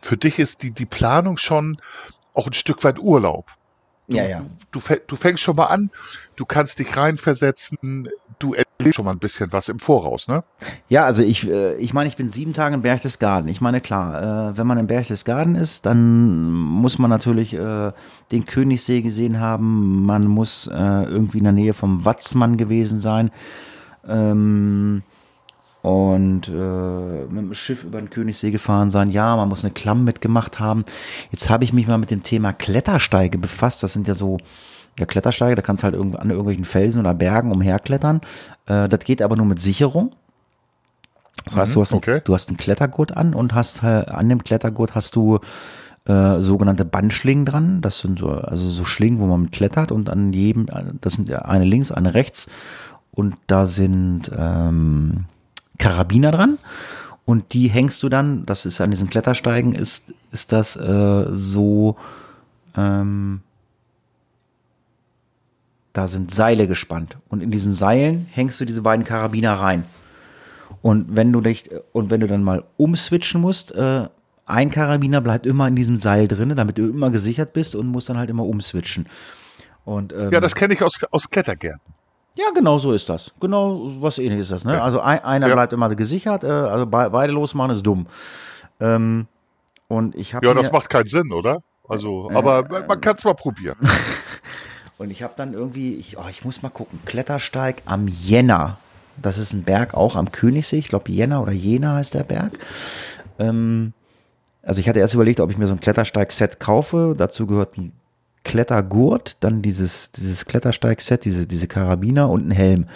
für dich ist die, die Planung schon auch ein Stück weit Urlaub. Du, ja, ja. Du, du fängst schon mal an, du kannst dich reinversetzen, du erlebst schon mal ein bisschen was im Voraus, ne? Ja, also ich, äh, ich meine, ich bin sieben Tage im Berchtesgaden. Ich meine, klar, äh, wenn man im Berchtesgaden ist, dann muss man natürlich äh, den Königssee gesehen haben, man muss irgendwie in der Nähe vom Watzmann gewesen sein. Ähm, und äh, mit dem Schiff über den Königssee gefahren sein. Ja, man muss eine Klamm mitgemacht haben. Jetzt habe ich mich mal mit dem Thema Klettersteige befasst. Das sind ja so ja, Klettersteige, da kannst du halt an irgendwelchen Felsen oder Bergen umherklettern. Äh, das geht aber nur mit Sicherung. Das heißt, du hast, okay. du hast einen Klettergurt an und hast halt, an dem Klettergurt hast du äh, sogenannte Bandschlingen dran. Das sind so, also so Schlingen, wo man klettert und an jedem, das sind eine links, eine rechts und da sind ähm, Karabiner dran und die hängst du dann, das ist an diesen Klettersteigen, ist, ist das äh, so, ähm, da sind Seile gespannt und in diesen Seilen hängst du diese beiden Karabiner rein. Und wenn du dich, und wenn du dann mal umswitchen musst, äh, ein Karabiner bleibt immer in diesem Seil drin, damit du immer gesichert bist und musst dann halt immer umswitchen. Und, ähm, ja, das kenne ich aus, aus Klettergärten. Ja, genau so ist das. Genau was ähnliches ist das. Ne? Also ein, einer ja. bleibt immer gesichert, äh, also be beide losmachen ist dumm. Ähm, und ich habe ja, das macht keinen Sinn, oder? Also, äh, aber äh, man kann es mal probieren. und ich habe dann irgendwie, ich, oh, ich muss mal gucken, Klettersteig am Jänner. Das ist ein Berg auch am Königssee. Ich glaube Jänner oder Jena heißt der Berg. Ähm, also ich hatte erst überlegt, ob ich mir so ein Klettersteig-Set kaufe. Dazu gehört ein Klettergurt, dann dieses, dieses Klettersteigset, diese, diese Karabiner und ein Helm.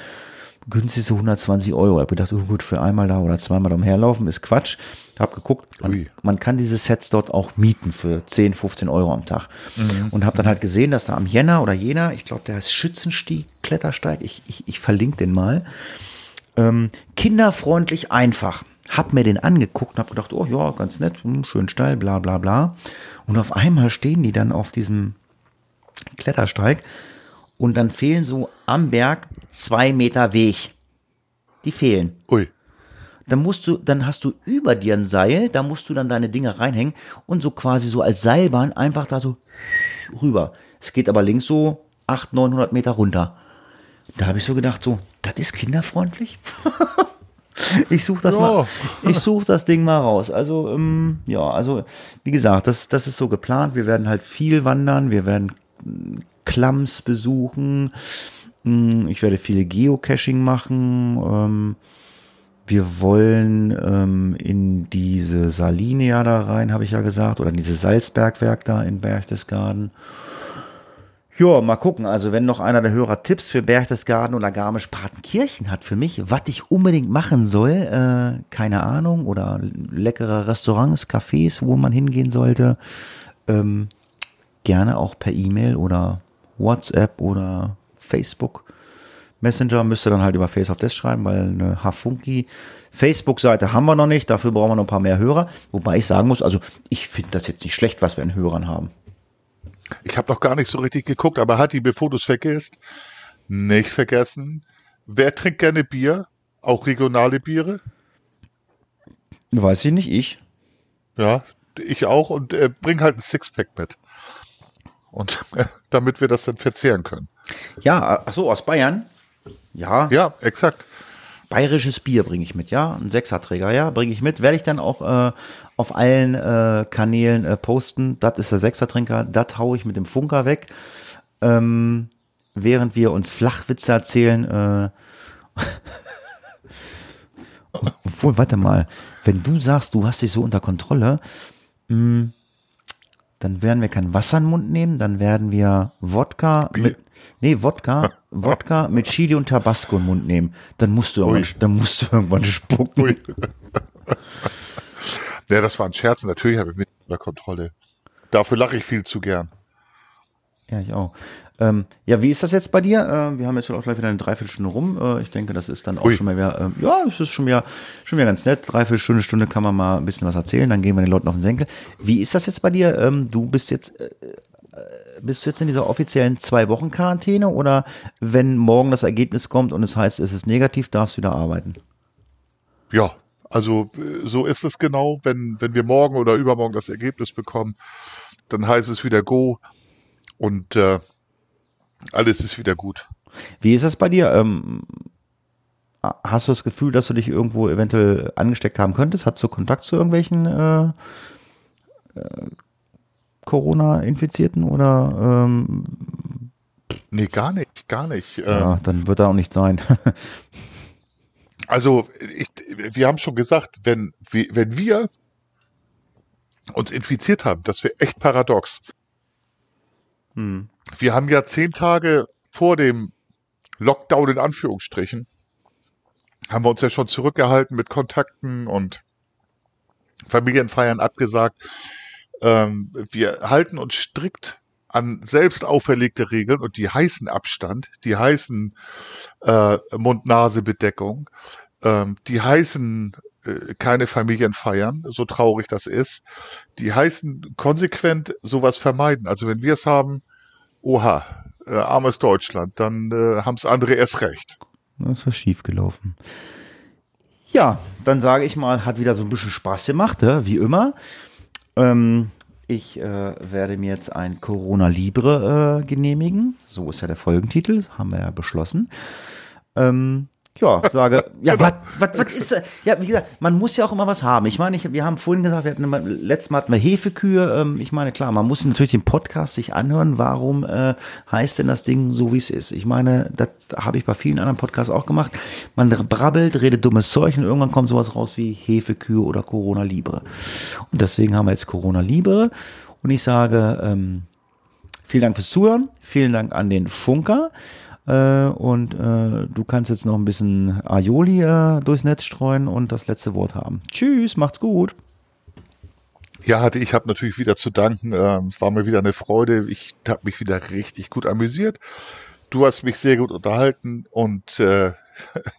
Günstig so 120 Euro. Ich habe gedacht, oh gut, für einmal da oder zweimal umherlaufen ist Quatsch. Hab geguckt, man, man, kann diese Sets dort auch mieten für 10, 15 Euro am Tag. Mhm. Und habe dann halt gesehen, dass da am Jänner oder Jena, ich glaube, der heißt Schützenstieg, Klettersteig, ich, ich, ich verlinke den mal, ähm, kinderfreundlich einfach. Hab mir den angeguckt und hab gedacht, oh ja, ganz nett, hm, schön steil, bla bla bla. Und auf einmal stehen die dann auf diesem Klettersteig. Und dann fehlen so am Berg zwei Meter Weg. Die fehlen. Ui. Dann musst du, dann hast du über dir ein Seil, da musst du dann deine Dinger reinhängen und so quasi so als Seilbahn einfach da so rüber. Es geht aber links so 800, 900 Meter runter. Da habe ich so gedacht, so, das ist kinderfreundlich. ich suche das Ja. mal. Ich suche das Ding mal raus. Also ähm, ja, also wie gesagt, das das ist so geplant. Wir werden halt viel wandern. Wir werden Klams besuchen. Mm, Ich werde viele Geocaching machen. Ähm, wir wollen ähm, in diese Saline ja da rein, habe ich ja gesagt, oder in dieses Salzbergwerk da in Berchtesgaden. Ja, mal gucken. Also wenn noch einer der Hörer Tipps für Berchtesgaden oder Garmisch-Partenkirchen hat für mich, was ich unbedingt machen soll, äh, keine Ahnung, oder leckere Restaurants, Cafés, wo man hingehen sollte, ähm, gerne auch per E-Mail oder WhatsApp oder Facebook. Messenger müsste dann halt über Face of Death schreiben, weil eine Hafunki Facebook-Seite haben wir noch nicht, dafür brauchen wir noch ein paar mehr Hörer. Wobei ich sagen muss, also ich finde das jetzt nicht schlecht, was wir an Hörern haben. Ich habe noch gar nicht so richtig geguckt, aber Hatti, bevor du es vergisst, nicht vergessen, wer trinkt gerne Bier? Auch regionale Biere? Weiß ich nicht, ich. Ja, ich auch und äh, bring halt ein Sixpack mit. Und damit wir das dann verzehren können. Ja, ach so, aus Bayern. Ja, Ja, exakt. bayerisches Bier bringe ich mit, ja. Ein Sechserträger, ja, bringe ich mit. Werde ich dann auch äh, auf allen äh, Kanälen äh, posten. Das ist der Sechsertrinker, das haue ich mit dem Funker weg. Ähm, während wir uns Flachwitze erzählen, äh, obwohl, warte mal, wenn du sagst, du hast dich so unter Kontrolle, mh, dann werden wir kein Wasser in den Mund nehmen, dann werden wir Wodka Bier. mit, nee, Wodka, Wodka mit Chili und Tabasco im Mund nehmen. Dann musst du irgendwann, dann musst du irgendwann spucken. Ui. ja, das war ein Scherz. Natürlich habe ich mich unter Kontrolle. Dafür lache ich viel zu gern. Ja, ich auch. Ähm, ja, wie ist das jetzt bei dir? Äh, wir haben jetzt auch gleich wieder eine Dreiviertelstunde rum. Äh, ich denke, das ist dann auch Ui. schon mal wieder, ähm, ja, es ist schon wieder, schon wieder ganz nett. Dreiviertelstunde, Stunde kann man mal ein bisschen was erzählen, dann gehen wir den Leuten auf den Senkel. Wie ist das jetzt bei dir? Ähm, du bist jetzt, äh, äh, bist du jetzt in dieser offiziellen zwei Wochen Quarantäne oder wenn morgen das Ergebnis kommt und es heißt, es ist negativ, darfst du wieder arbeiten? Ja, also äh, so ist es genau. Wenn, wenn wir morgen oder übermorgen das Ergebnis bekommen, dann heißt es wieder Go und äh, alles ist wieder gut. Wie ist das bei dir? Ähm, hast du das Gefühl, dass du dich irgendwo eventuell angesteckt haben könntest? Hast du Kontakt zu irgendwelchen äh, äh, Corona-Infizierten oder ähm, Nee, gar nicht, gar nicht. Ähm, ja, dann wird da auch nicht sein. Also, ich, wir haben schon gesagt, wenn, wir- wenn wir uns infiziert haben, das wäre echt paradox. Hm. Wir haben ja zehn Tage vor dem Lockdown in Anführungsstrichen, haben wir uns ja schon zurückgehalten mit Kontakten und Familienfeiern abgesagt. Ähm, wir halten uns strikt an selbst auferlegte Regeln und die heißen Abstand, die heißen äh, Mund-Nase-Bedeckung, ähm, die heißen äh, keine Familienfeiern, so traurig das ist, die heißen konsequent sowas vermeiden. Also wenn wir es haben, oha, äh, armes Deutschland, dann äh, haben es andere erst recht. Das ist schief gelaufen. Ja, dann sage ich mal, hat wieder so ein bisschen Spaß gemacht, ja, wie immer. Ähm, ich äh, werde mir jetzt ein Corona Libre äh, genehmigen. So ist ja der Folgentitel, haben wir ja beschlossen. Ähm, ja, sage, ja, was, was, ist, da- ja, wie gesagt, man muss ja auch immer was haben. Ich meine, ich, wir haben vorhin gesagt, wir hatten, immer- letztes Mal hatten wir Hefekühe. Ähm, ich meine, klar, man muss natürlich den Podcast sich anhören. Warum äh, heißt denn das Ding so, wie es ist? Ich meine, das habe ich bei vielen anderen Podcasts auch gemacht. Man brabbelt, redet dummes Zeug und irgendwann kommt sowas raus wie Hefekühe oder Corona Libre. Und deswegen haben wir jetzt Corona Libre. Und ich sage, ähm, Vielen Dank fürs Zuhören. Vielen Dank an den Funker. Äh, und äh, du kannst jetzt noch ein bisschen Aioli äh, durchs Netz streuen und das letzte Wort haben. Tschüss, macht's gut. Ja, hatte ich habe natürlich wieder zu danken. Ähm, es war mir wieder eine Freude. Ich habe mich wieder richtig gut amüsiert. Du hast mich sehr gut unterhalten und äh,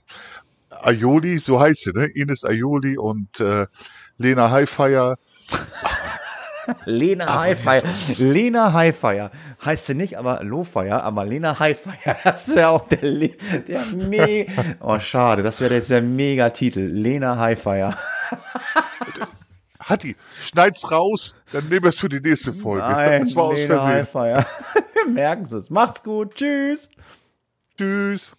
Aioli, so heißt sie, ne? Ines Aioli und äh, Lena Highfire. Lena Highfire. Lena Highfire. Heißt sie nicht, aber Lowfire, aber Lena Highfire. Das ist ja auch der, Le- der me Oh, schade. Das wäre jetzt der Mega-Titel. Lena Highfire. Hatti, schneid's raus, dann nehmen wir es für die nächste Folge. Nein, das war aus Lena Versehen. Highfire. Wir merken es. Macht's gut. Tschüss. Tschüss.